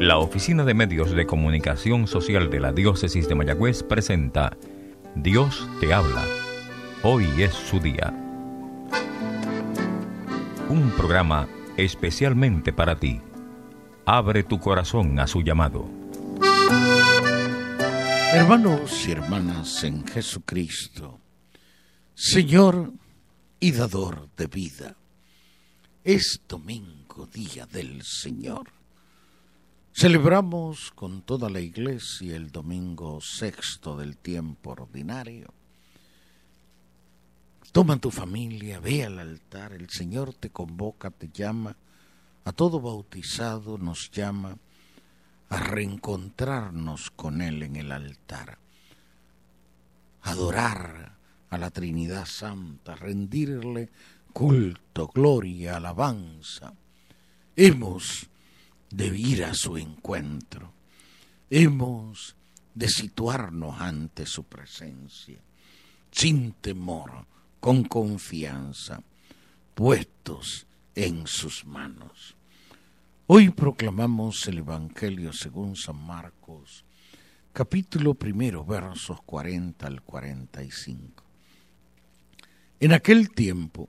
La Oficina de Medios de Comunicación Social de la Diócesis de Mayagüez presenta Dios te habla. Hoy es su día. Un programa especialmente para ti. Abre tu corazón a su llamado. Hermanos y hermanas en Jesucristo, Señor y dador de vida, es domingo, día del Señor. Celebramos con toda la iglesia el domingo sexto del tiempo ordinario. Toma tu familia, ve al altar, el Señor te convoca, te llama, a todo bautizado nos llama a reencontrarnos con Él en el altar, adorar a la Trinidad Santa, rendirle culto, gloria, alabanza. Hemos de ir a su encuentro. Hemos de situarnos ante su presencia, sin temor, con confianza, puestos en sus manos. Hoy proclamamos el Evangelio según San Marcos, capítulo primero, versos 40 al 45. En aquel tiempo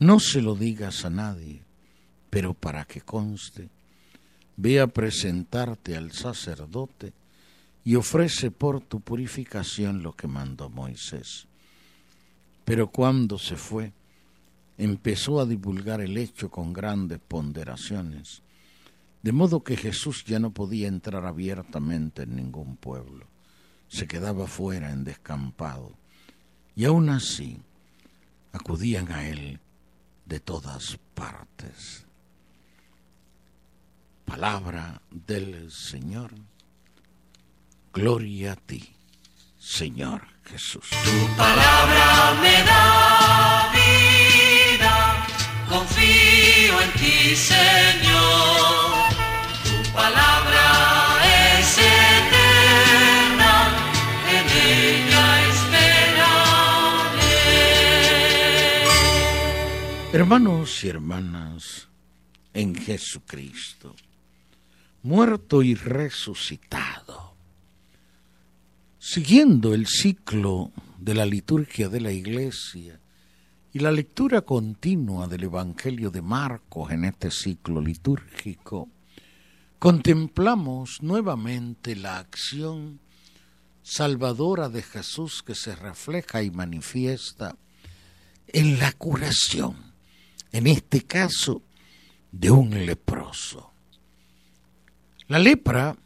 no se lo digas a nadie, pero para que conste, ve a presentarte al sacerdote y ofrece por tu purificación lo que mandó Moisés. Pero cuando se fue, empezó a divulgar el hecho con grandes ponderaciones, de modo que Jesús ya no podía entrar abiertamente en ningún pueblo, se quedaba fuera en descampado, y aún así acudían a él de todas partes. Palabra del Señor. Gloria a ti, Señor Jesús. Tu palabra me da vida, confío en ti, Señor. Hermanos y hermanas en Jesucristo, muerto y resucitado, siguiendo el ciclo de la liturgia de la Iglesia y la lectura continua del Evangelio de Marcos en este ciclo litúrgico, contemplamos nuevamente la acción salvadora de Jesús que se refleja y manifiesta en la curación, en este caso, de un leproso. La lepra,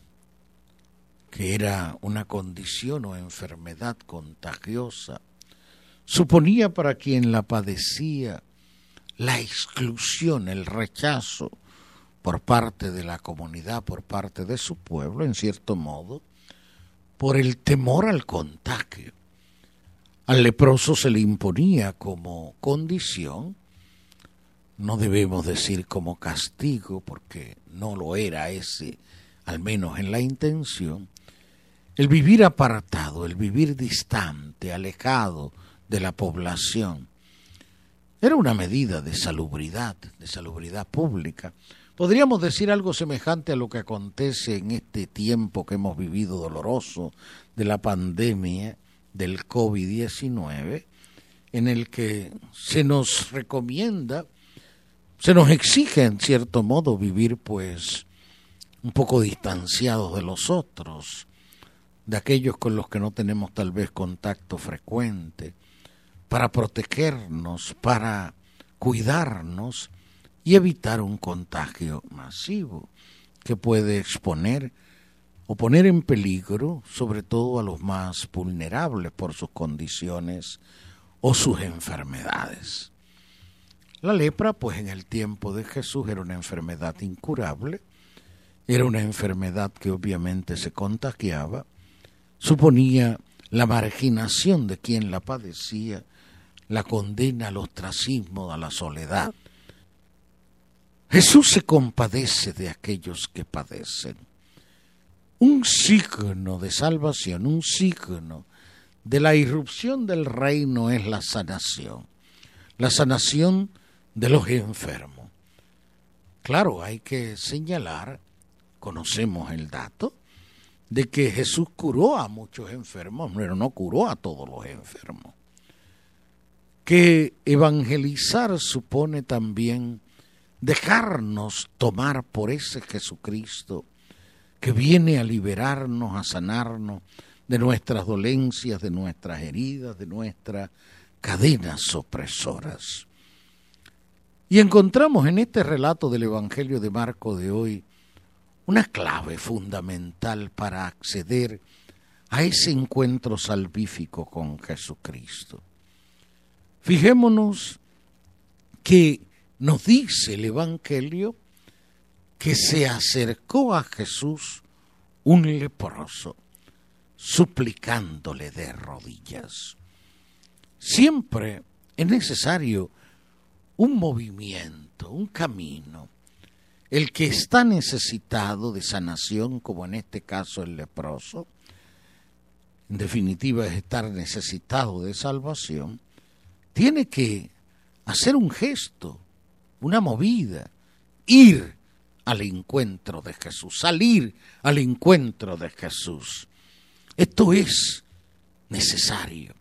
que era una condición o enfermedad contagiosa, suponía para quien la padecía la exclusión, el rechazo por parte de la comunidad, por parte de su pueblo, en cierto modo, por el temor al contagio. Al leproso se le imponía como condición, no debemos decir como castigo, porque no lo era ese, al menos en la intención, el vivir apartado, el vivir distante, alejado de la población. Era una medida de salubridad, de salubridad pública. Podríamos decir algo semejante a lo que acontece en este tiempo que hemos vivido doloroso de la pandemia del COVID-19, en el que se nos recomienda, se nos exige en cierto modo vivir pues un poco distanciados de los otros, de aquellos con los que no tenemos tal vez contacto frecuente, para protegernos, para cuidarnos y evitar un contagio masivo que puede exponer o poner en peligro sobre todo a los más vulnerables por sus condiciones o sus enfermedades. La lepra, pues en el tiempo de Jesús era una enfermedad incurable, era una enfermedad que obviamente se contagiaba, suponía la marginación de quien la padecía, la condena al ostracismo, a la soledad. Jesús se compadece de aquellos que padecen. Un signo de salvación, un signo de la irrupción del reino es la sanación. La sanación de los enfermos. Claro, hay que señalar, conocemos el dato, de que Jesús curó a muchos enfermos, pero no curó a todos los enfermos. Que evangelizar supone también dejarnos tomar por ese Jesucristo que viene a liberarnos, a sanarnos de nuestras dolencias, de nuestras heridas, de nuestras cadenas opresoras. Y encontramos en este relato del Evangelio de Marco de hoy una clave fundamental para acceder a ese encuentro salvífico con Jesucristo. Fijémonos que nos dice el Evangelio que se acercó a Jesús un leproso, suplicándole de rodillas. Siempre es necesario un movimiento, un camino. El que está necesitado de sanación, como en este caso el leproso, en definitiva es estar necesitado de salvación, tiene que hacer un gesto, una movida, ir al encuentro de Jesús, salir al encuentro de Jesús. Esto es necesario.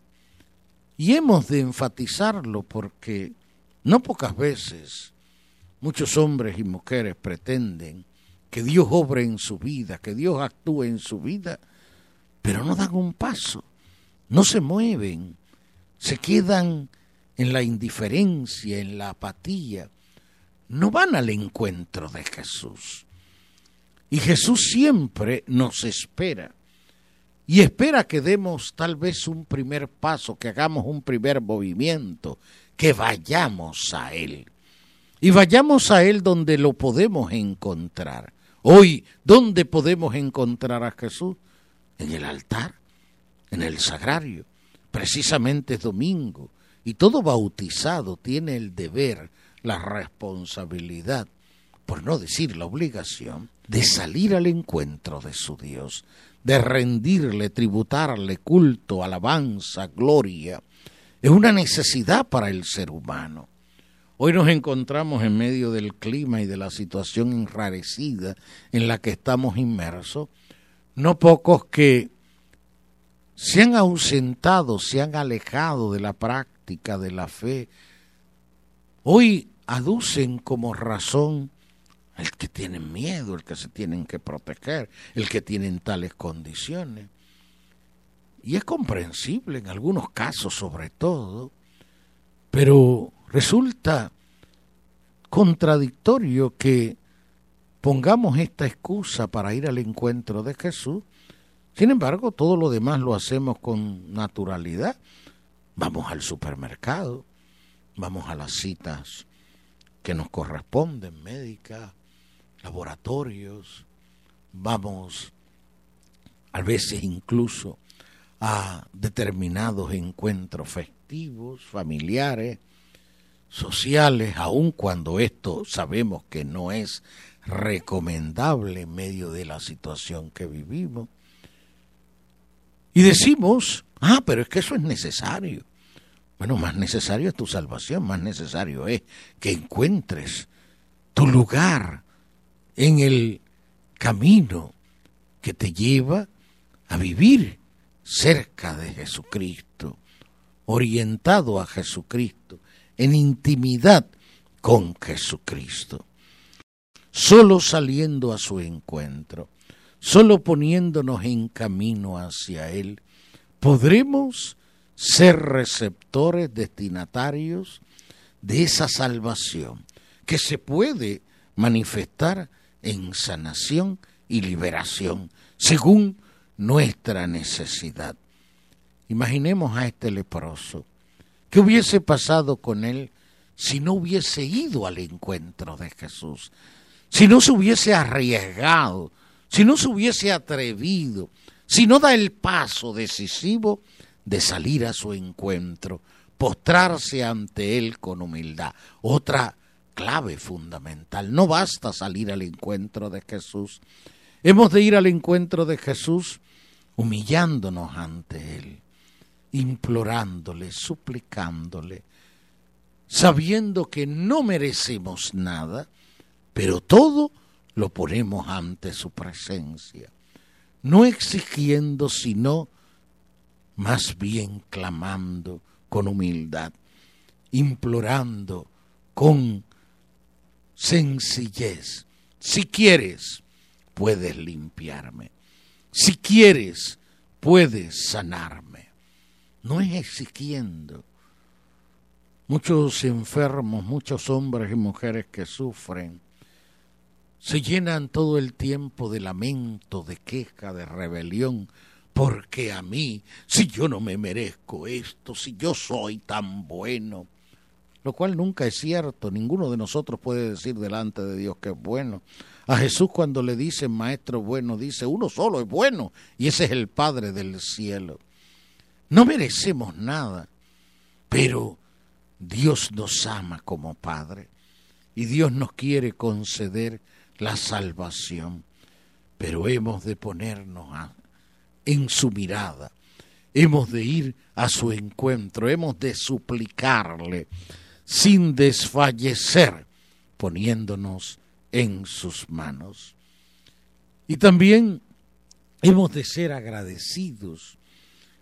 Y hemos de enfatizarlo porque no pocas veces muchos hombres y mujeres pretenden que Dios obre en su vida, que Dios actúe en su vida, pero no dan un paso, no se mueven, se quedan en la indiferencia, en la apatía, no van al encuentro de Jesús. Y Jesús siempre nos espera. Y espera que demos tal vez un primer paso, que hagamos un primer movimiento, que vayamos a Él. Y vayamos a Él donde lo podemos encontrar. Hoy, ¿dónde podemos encontrar a Jesús? En el altar, en el sagrario. Precisamente es domingo. Y todo bautizado tiene el deber, la responsabilidad, por no decir la obligación, de salir al encuentro de su Dios, de rendirle, tributarle culto, alabanza, gloria, es una necesidad para el ser humano. Hoy nos encontramos en medio del clima y de la situación enrarecida en la que estamos inmersos, no pocos que se han ausentado, se han alejado de la práctica de la fe, hoy aducen como razón el que tienen miedo, el que se tienen que proteger, el que tienen tales condiciones. Y es comprensible en algunos casos sobre todo, pero resulta contradictorio que pongamos esta excusa para ir al encuentro de Jesús. Sin embargo, todo lo demás lo hacemos con naturalidad. Vamos al supermercado, vamos a las citas que nos corresponden, médicas, laboratorios, vamos a veces incluso a determinados encuentros festivos, familiares, sociales, aun cuando esto sabemos que no es recomendable en medio de la situación que vivimos. Y decimos, ah, pero es que eso es necesario. Bueno, más necesario es tu salvación, más necesario es que encuentres tu lugar en el camino que te lleva a vivir cerca de Jesucristo, orientado a Jesucristo, en intimidad con Jesucristo. Solo saliendo a su encuentro, solo poniéndonos en camino hacia Él, podremos ser receptores destinatarios de esa salvación que se puede manifestar en sanación y liberación, según nuestra necesidad. Imaginemos a este leproso. ¿Qué hubiese pasado con él si no hubiese ido al encuentro de Jesús, si no se hubiese arriesgado, si no se hubiese atrevido, si no da el paso decisivo de salir a su encuentro, postrarse ante Él con humildad. Otra clave fundamental, no basta salir al encuentro de Jesús, hemos de ir al encuentro de Jesús humillándonos ante Él, implorándole, suplicándole, sabiendo que no merecemos nada, pero todo lo ponemos ante su presencia, no exigiendo, sino más bien clamando con humildad, implorando con sencillez. Si quieres, puedes limpiarme. Si quieres, puedes sanarme. No es exigiendo, Muchos enfermos, muchos hombres y mujeres que sufren, se llenan todo el tiempo de lamento, de queja, de rebelión, porque a mí, si yo no me merezco esto, si yo soy tan bueno, lo cual nunca es cierto, ninguno de nosotros puede decir delante de Dios que es bueno. A Jesús cuando le dicen maestro bueno, dice, uno solo es bueno, y ese es el Padre del cielo. No merecemos nada, pero Dios nos ama como Padre y Dios nos quiere conceder la salvación, pero hemos de ponernos en su mirada, hemos de ir a su encuentro, hemos de suplicarle sin desfallecer, poniéndonos en sus manos. Y también hemos de ser agradecidos.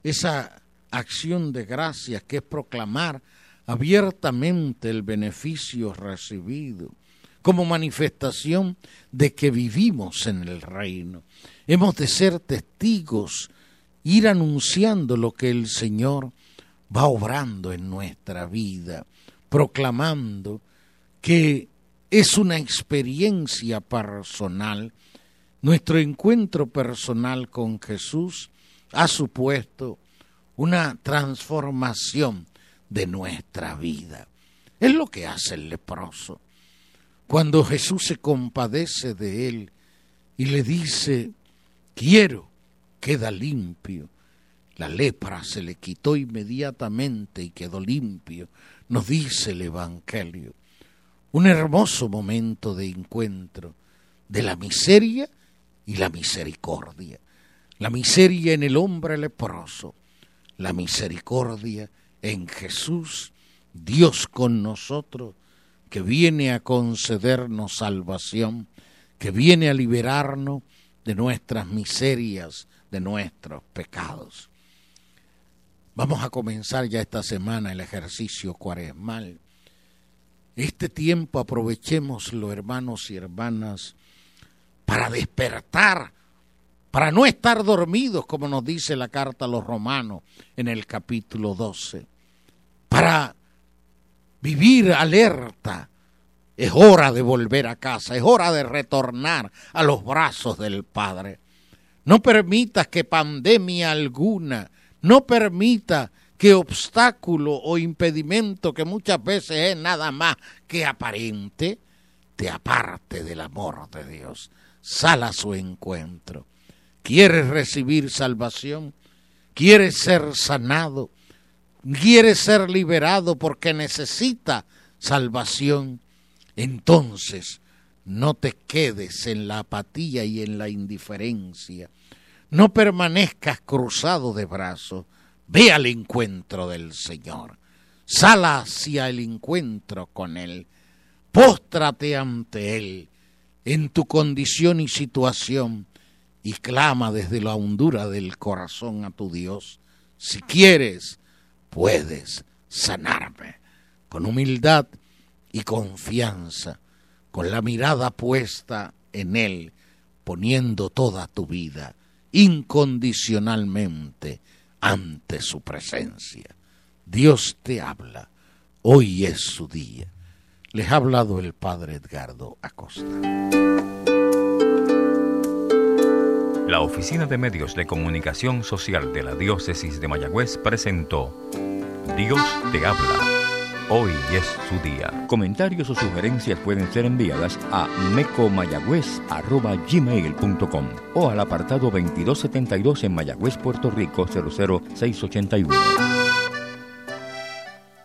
Esa acción de gracias que es proclamar abiertamente el beneficio recibido como manifestación de que vivimos en el reino. Hemos de ser testigos, ir anunciando lo que el Señor va obrando en nuestra vida, proclamando que es una experiencia personal. Nuestro encuentro personal con Jesús ha supuesto una transformación de nuestra vida. Es lo que hace el leproso. Cuando Jesús se compadece de él y le dice, quiero, queda limpio. La lepra se le quitó inmediatamente y quedó limpio, nos dice el Evangelio. Un hermoso momento de encuentro de la miseria y la misericordia. La miseria en el hombre leproso, la misericordia en Jesús, Dios con nosotros, que viene a concedernos salvación, que viene a liberarnos de nuestras miserias, de nuestros pecados. Vamos a comenzar ya esta semana el ejercicio cuaresmal. Este tiempo aprovechémoslo, hermanos y hermanas, para despertar para no estar dormidos, como nos dice la carta a los romanos en el capítulo 12, para vivir alerta. Es hora de volver a casa, es hora de retornar a los brazos del Padre. No permitas que pandemia alguna, no permita que obstáculo o impedimento que muchas veces es nada más que aparente, te aparte del amor de Dios. Sal a su encuentro ¿Quieres recibir salvación? ¿Quieres ser sanado? ¿Quieres ser liberado porque necesita salvación? Entonces, no te quedes en la apatía y en la indiferencia. No permanezcas cruzado de brazos. Ve al encuentro del Señor. Sal hacia el encuentro con Él. Póstrate ante Él en tu condición y situación y clama desde la hondura del corazón a tu Dios. Si quieres, puedes sanarme. Con humildad y confianza, con la mirada puesta en Él, poniendo toda tu vida incondicionalmente ante su presencia. Dios te habla, hoy es su día. Les ha hablado el Padre Edgardo Acosta. La Oficina de Medios de Comunicación Social de la Diócesis de Mayagüez presentó Dios te habla Hoy es su día. Comentarios o sugerencias pueden ser enviadas a mecomayagüez.gmail.com o al apartado 2272 en Mayagüez, Puerto Rico 00681.